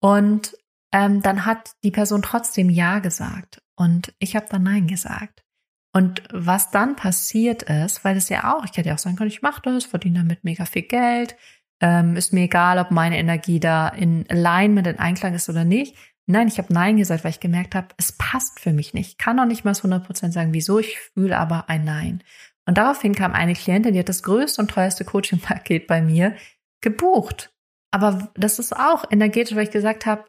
Und ähm, dann hat die Person trotzdem Ja gesagt. Und ich habe dann Nein gesagt. Und was dann passiert ist, weil es ja auch, ich hätte ja auch sagen können, ich mache das, verdiene damit mega viel Geld, ähm, ist mir egal, ob meine Energie da in Alignment, in Einklang ist oder nicht. Nein, ich habe Nein gesagt, weil ich gemerkt habe, es passt für mich nicht. Ich kann auch nicht mal 100% sagen, wieso, ich fühle aber ein Nein. Und daraufhin kam eine Klientin, die hat das größte und teuerste Coaching-Paket bei mir gebucht. Aber das ist auch energetisch, weil ich gesagt habe,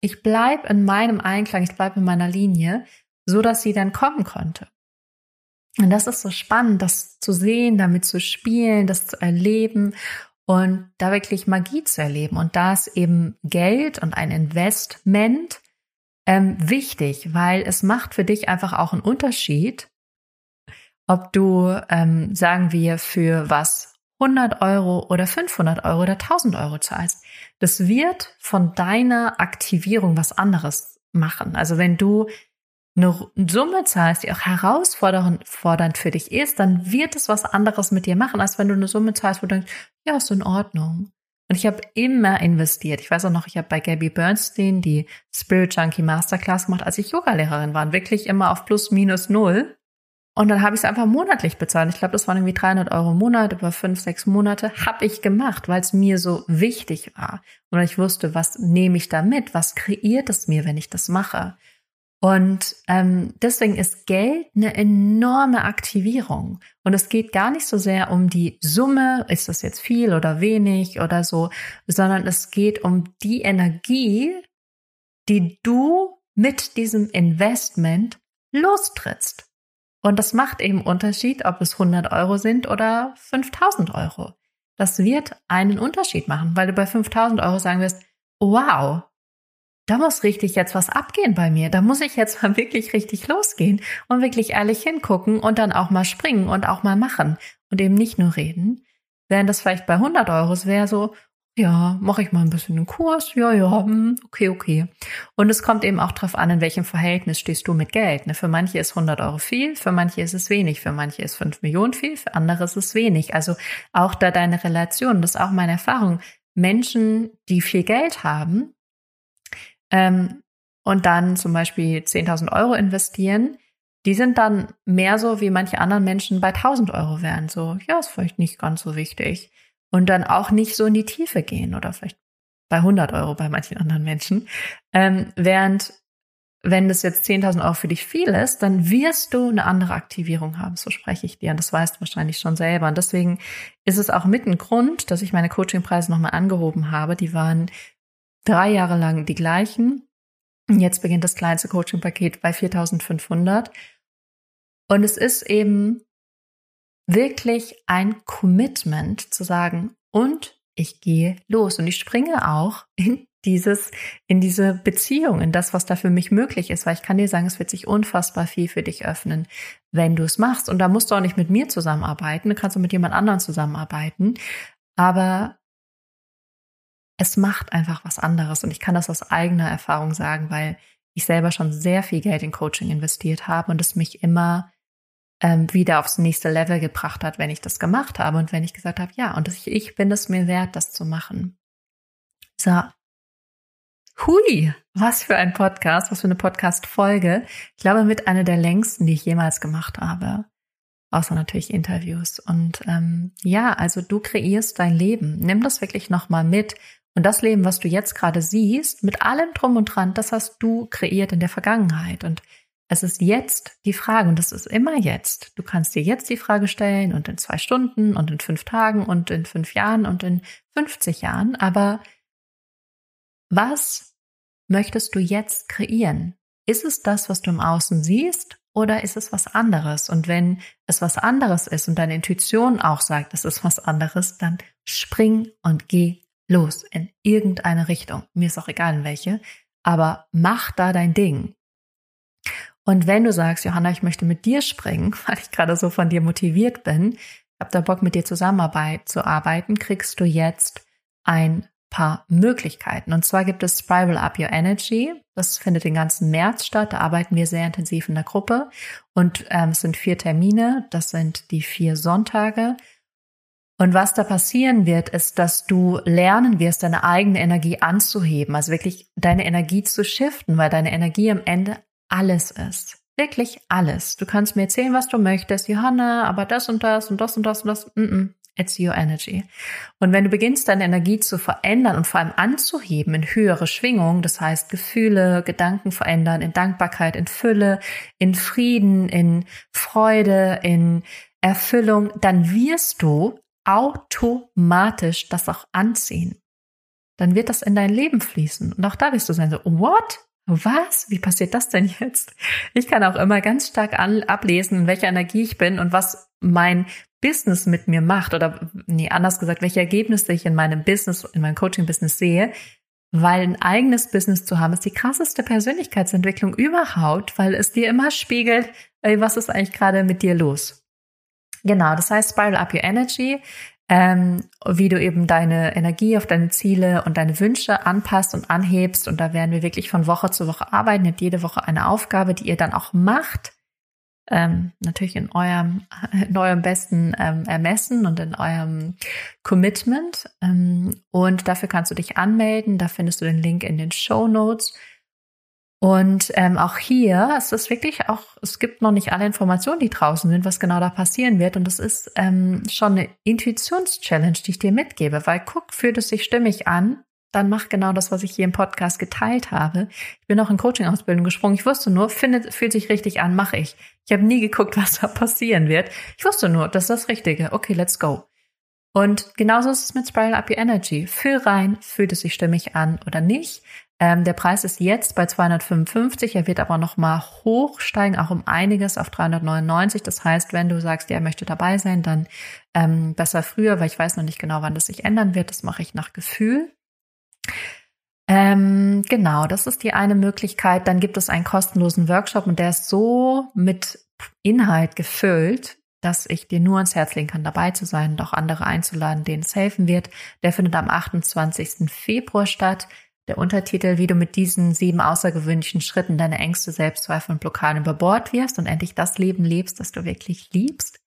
ich bleibe in meinem Einklang, ich bleibe in meiner Linie, so dass sie dann kommen konnte. Und das ist so spannend, das zu sehen, damit zu spielen, das zu erleben und da wirklich Magie zu erleben. Und da ist eben Geld und ein Investment ähm, wichtig, weil es macht für dich einfach auch einen Unterschied, ob du, ähm, sagen wir, für was 100 Euro oder 500 Euro oder 1000 Euro zahlst. Das wird von deiner Aktivierung was anderes machen. Also wenn du eine Summe zahlst, die auch herausfordernd für dich ist, dann wird es was anderes mit dir machen, als wenn du eine Summe zahlst, wo du denkst, ja, ist in Ordnung. Und ich habe immer investiert. Ich weiß auch noch, ich habe bei Gabby Bernstein die Spirit Junkie Masterclass gemacht, als ich Yogalehrerin war. Wirklich immer auf plus minus null. Und dann habe ich es einfach monatlich bezahlt. Ich glaube, das waren irgendwie 300 Euro im Monat, über fünf, sechs Monate. Habe ich gemacht, weil es mir so wichtig war. Und ich wusste, was nehme ich da mit? Was kreiert es mir, wenn ich das mache? Und ähm, deswegen ist Geld eine enorme Aktivierung. Und es geht gar nicht so sehr um die Summe, ist das jetzt viel oder wenig oder so, sondern es geht um die Energie, die du mit diesem Investment lostrittst. Und das macht eben Unterschied, ob es 100 Euro sind oder 5000 Euro. Das wird einen Unterschied machen, weil du bei 5000 Euro sagen wirst, wow, da muss richtig jetzt was abgehen bei mir. Da muss ich jetzt mal wirklich richtig losgehen und wirklich ehrlich hingucken und dann auch mal springen und auch mal machen und eben nicht nur reden. Während das vielleicht bei 100 Euro wäre so, ja, mache ich mal ein bisschen einen Kurs, ja, ja, hm, okay, okay. Und es kommt eben auch darauf an, in welchem Verhältnis stehst du mit Geld. Ne? Für manche ist 100 Euro viel, für manche ist es wenig, für manche ist 5 Millionen viel, für andere ist es wenig. Also auch da deine Relation, das ist auch meine Erfahrung. Menschen, die viel Geld haben, ähm, und dann zum Beispiel 10.000 Euro investieren, die sind dann mehr so, wie manche anderen Menschen bei 1000 Euro wären. So, ja, ist vielleicht nicht ganz so wichtig. Und dann auch nicht so in die Tiefe gehen oder vielleicht bei 100 Euro bei manchen anderen Menschen. Ähm, während, wenn das jetzt 10.000 Euro für dich viel ist, dann wirst du eine andere Aktivierung haben. So spreche ich dir. Und das weißt du wahrscheinlich schon selber. Und deswegen ist es auch mit ein Grund, dass ich meine Coachingpreise nochmal angehoben habe. Die waren drei Jahre lang die gleichen. Jetzt beginnt das kleinste Coaching-Paket bei 4500. Und es ist eben wirklich ein Commitment zu sagen, und ich gehe los und ich springe auch in dieses, in diese Beziehung, in das, was da für mich möglich ist, weil ich kann dir sagen, es wird sich unfassbar viel für dich öffnen, wenn du es machst. Und da musst du auch nicht mit mir zusammenarbeiten, du kannst auch mit jemand anderem zusammenarbeiten. Aber es macht einfach was anderes. Und ich kann das aus eigener Erfahrung sagen, weil ich selber schon sehr viel Geld in Coaching investiert habe und es mich immer ähm, wieder aufs nächste Level gebracht hat, wenn ich das gemacht habe und wenn ich gesagt habe, ja, und ich, ich bin es mir wert, das zu machen. So. Hui, was für ein Podcast, was für eine Podcast-Folge. Ich glaube, mit einer der längsten, die ich jemals gemacht habe. Außer natürlich Interviews. Und ähm, ja, also du kreierst dein Leben. Nimm das wirklich nochmal mit. Und das Leben, was du jetzt gerade siehst, mit allem drum und dran, das hast du kreiert in der Vergangenheit. Und es ist jetzt die Frage, und das ist immer jetzt. Du kannst dir jetzt die Frage stellen und in zwei Stunden und in fünf Tagen und in fünf Jahren und in 50 Jahren. Aber was möchtest du jetzt kreieren? Ist es das, was du im Außen siehst? Oder ist es was anderes? Und wenn es was anderes ist und deine Intuition auch sagt, es ist was anderes, dann spring und geh los in irgendeine Richtung. Mir ist auch egal in welche, aber mach da dein Ding. Und wenn du sagst, Johanna, ich möchte mit dir springen, weil ich gerade so von dir motiviert bin, hab da Bock mit dir zusammenarbeit zu arbeiten, kriegst du jetzt ein paar Möglichkeiten. Und zwar gibt es Spiral Up Your Energy. Das findet den ganzen März statt. Da arbeiten wir sehr intensiv in der Gruppe. Und ähm, es sind vier Termine. Das sind die vier Sonntage. Und was da passieren wird, ist, dass du lernen wirst, deine eigene Energie anzuheben, also wirklich deine Energie zu shiften, weil deine Energie am Ende alles ist. Wirklich alles. Du kannst mir erzählen, was du möchtest, Johanna, aber das und das und das und das und das. Mm -mm. It's your energy. Und wenn du beginnst, deine Energie zu verändern und vor allem anzuheben in höhere Schwingungen, das heißt Gefühle, Gedanken verändern, in Dankbarkeit, in Fülle, in Frieden, in Freude, in Erfüllung, dann wirst du automatisch das auch anziehen. Dann wird das in dein Leben fließen. Und auch da wirst du sein, so, what? Was? Wie passiert das denn jetzt? Ich kann auch immer ganz stark an, ablesen, in welcher Energie ich bin und was mein Business mit mir macht oder nee, anders gesagt, welche Ergebnisse ich in meinem Business, in meinem Coaching-Business sehe, weil ein eigenes Business zu haben ist die krasseste Persönlichkeitsentwicklung überhaupt, weil es dir immer spiegelt, ey, was ist eigentlich gerade mit dir los? Genau, das heißt Spiral Up Your Energy ähm, wie du eben deine Energie auf deine Ziele und deine Wünsche anpasst und anhebst. Und da werden wir wirklich von Woche zu Woche arbeiten. Ihr habt jede Woche eine Aufgabe, die ihr dann auch macht. Ähm, natürlich in eurem, in eurem besten ähm, Ermessen und in eurem Commitment. Ähm, und dafür kannst du dich anmelden. Da findest du den Link in den Show Notes. Und ähm, auch hier es ist wirklich auch, es gibt noch nicht alle Informationen, die draußen sind, was genau da passieren wird. Und das ist ähm, schon eine Intuitionschallenge, die ich dir mitgebe, weil guck, fühlt es sich stimmig an, dann mach genau das, was ich hier im Podcast geteilt habe. Ich bin auch in Coaching-Ausbildung gesprungen. Ich wusste nur, findet, fühlt sich richtig an, mache ich. Ich habe nie geguckt, was da passieren wird. Ich wusste nur, das ist das Richtige. Okay, let's go. Und genauso ist es mit Spiral Up Your Energy. Fühl rein, fühlt es sich stimmig an oder nicht. Ähm, der Preis ist jetzt bei 255, er wird aber nochmal hochsteigen, auch um einiges auf 399. Das heißt, wenn du sagst, er möchte dabei sein, dann ähm, besser früher, weil ich weiß noch nicht genau, wann das sich ändern wird. Das mache ich nach Gefühl. Ähm, genau, das ist die eine Möglichkeit. Dann gibt es einen kostenlosen Workshop und der ist so mit Inhalt gefüllt, dass ich dir nur ans Herz legen kann, dabei zu sein und auch andere einzuladen, denen es helfen wird. Der findet am 28. Februar statt. Der Untertitel, wie du mit diesen sieben außergewöhnlichen Schritten deine Ängste, Selbstzweifel und Blockaden über Bord wirfst und endlich das Leben lebst, das du wirklich liebst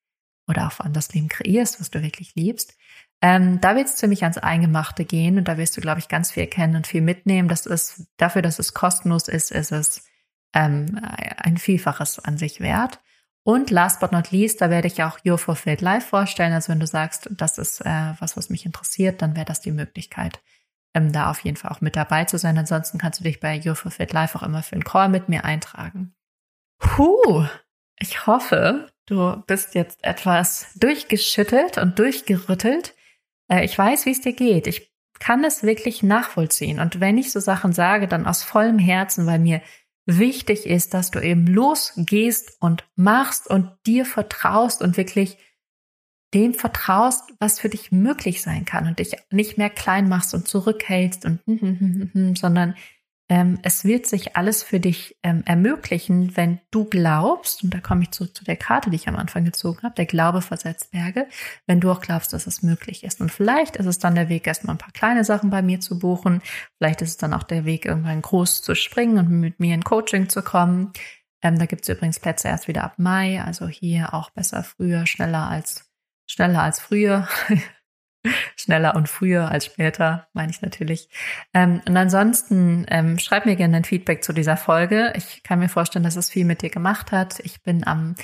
oder auch allem das Leben kreierst, was du wirklich liebst. Ähm, da wird es ziemlich ans Eingemachte gehen und da wirst du, glaube ich, ganz viel erkennen und viel mitnehmen. Das ist dafür, dass es kostenlos ist, ist es ähm, ein Vielfaches an sich wert. Und last but not least, da werde ich auch Your Fulfilled Life vorstellen. Also wenn du sagst, das ist äh, was, was mich interessiert, dann wäre das die Möglichkeit ähm, da auf jeden Fall auch mit dabei zu sein. Ansonsten kannst du dich bei Your Fit Live auch immer für einen Call mit mir eintragen. Puh, ich hoffe, du bist jetzt etwas durchgeschüttelt und durchgerüttelt. Äh, ich weiß, wie es dir geht. Ich kann es wirklich nachvollziehen. Und wenn ich so Sachen sage, dann aus vollem Herzen, weil mir wichtig ist, dass du eben losgehst und machst und dir vertraust und wirklich dem vertraust, was für dich möglich sein kann und dich nicht mehr klein machst und zurückhältst und hm, hm, hm, sondern ähm, es wird sich alles für dich ähm, ermöglichen, wenn du glaubst, und da komme ich zurück zu der Karte, die ich am Anfang gezogen habe, der Glaube versetzt Berge, wenn du auch glaubst, dass es möglich ist. Und vielleicht ist es dann der Weg, erstmal ein paar kleine Sachen bei mir zu buchen, vielleicht ist es dann auch der Weg, irgendwann groß zu springen und mit mir in Coaching zu kommen. Ähm, da gibt es übrigens Plätze erst wieder ab Mai, also hier auch besser früher, schneller als schneller als früher. schneller und früher als später, meine ich natürlich. Ähm, und ansonsten ähm, schreib mir gerne ein Feedback zu dieser Folge. Ich kann mir vorstellen, dass es viel mit dir gemacht hat. Ich bin am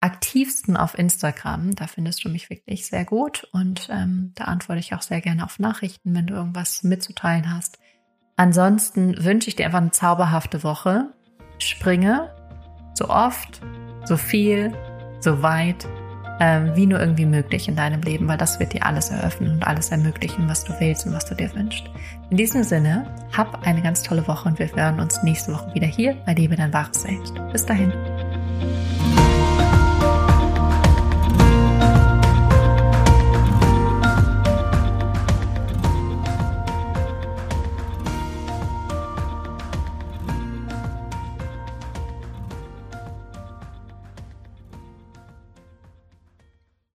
aktivsten auf Instagram. Da findest du mich wirklich sehr gut und ähm, da antworte ich auch sehr gerne auf Nachrichten, wenn du irgendwas mitzuteilen hast. Ansonsten wünsche ich dir einfach eine zauberhafte Woche. Springe so oft, so viel, so weit ähm, wie nur irgendwie möglich in deinem Leben, weil das wird dir alles eröffnen und alles ermöglichen, was du willst und was du dir wünschst. In diesem Sinne, hab eine ganz tolle Woche und wir hören uns nächste Woche wieder hier bei Liebe dein wahres Selbst. Bis dahin.